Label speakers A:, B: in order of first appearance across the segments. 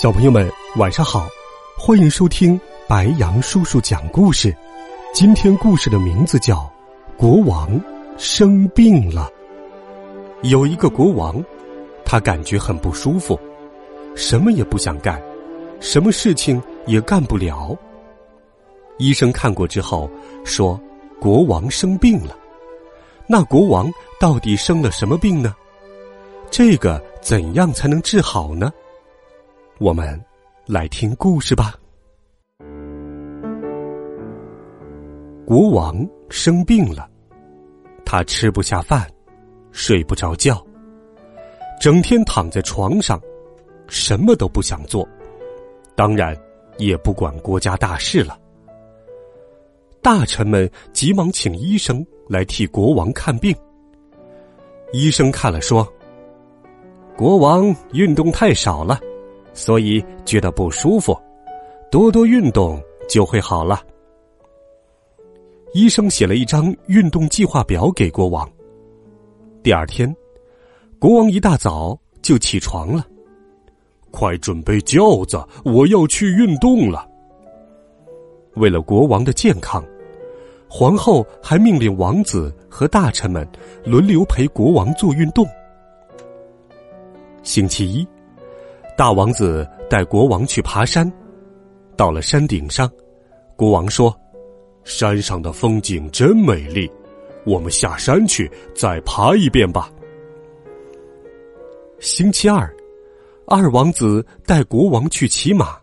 A: 小朋友们，晚上好！欢迎收听白羊叔叔讲故事。今天故事的名字叫《国王生病了》。有一个国王，他感觉很不舒服，什么也不想干，什么事情也干不了。医生看过之后说，国王生病了。那国王到底生了什么病呢？这个怎样才能治好呢？我们来听故事吧。国王生病了，他吃不下饭，睡不着觉，整天躺在床上，什么都不想做，当然也不管国家大事了。大臣们急忙请医生来替国王看病。医生看了说：“国王运动太少了。”所以觉得不舒服，多多运动就会好了。医生写了一张运动计划表给国王。第二天，国王一大早就起床了，快准备轿子，我要去运动了。为了国王的健康，皇后还命令王子和大臣们轮流陪国王做运动。星期一。大王子带国王去爬山，到了山顶上，国王说：“山上的风景真美丽，我们下山去再爬一遍吧。”星期二，二王子带国王去骑马，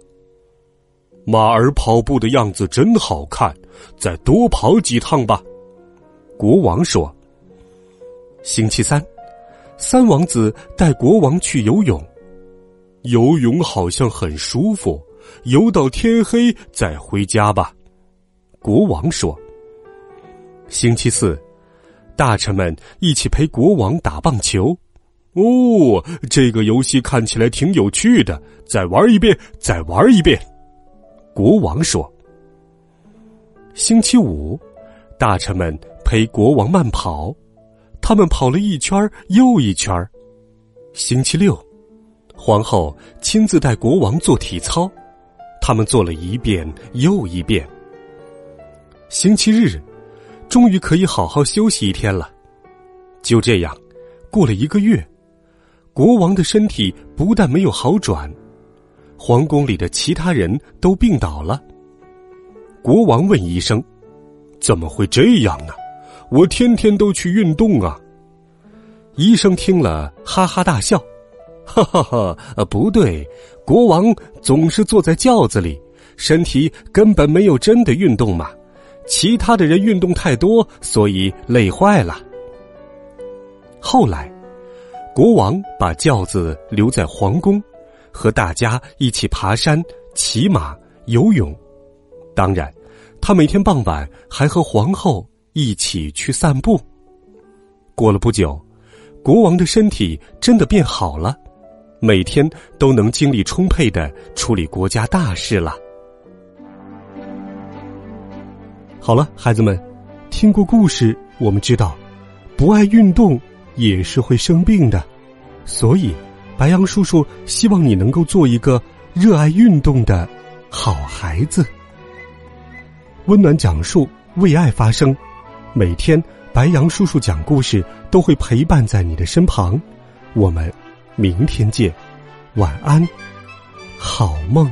A: 马儿跑步的样子真好看，再多跑几趟吧。国王说：“星期三，三王子带国王去游泳。”游泳好像很舒服，游到天黑再回家吧。国王说：“星期四，大臣们一起陪国王打棒球。哦，这个游戏看起来挺有趣的，再玩一遍，再玩一遍。”国王说：“星期五，大臣们陪国王慢跑，他们跑了一圈又一圈。星期六。”皇后亲自带国王做体操，他们做了一遍又一遍。星期日，终于可以好好休息一天了。就这样，过了一个月，国王的身体不但没有好转，皇宫里的其他人都病倒了。国王问医生：“怎么会这样呢？我天天都去运动啊！”医生听了，哈哈大笑。哈哈哈！呃，不对，国王总是坐在轿子里，身体根本没有真的运动嘛。其他的人运动太多，所以累坏了。后来，国王把轿子留在皇宫，和大家一起爬山、骑马、游泳。当然，他每天傍晚还和皇后一起去散步。过了不久，国王的身体真的变好了。每天都能精力充沛的处理国家大事了。好了，孩子们，听过故事，我们知道，不爱运动也是会生病的。所以，白杨叔叔希望你能够做一个热爱运动的好孩子。温暖讲述，为爱发声。每天，白杨叔叔讲故事都会陪伴在你的身旁。我们。明天见，晚安，好梦。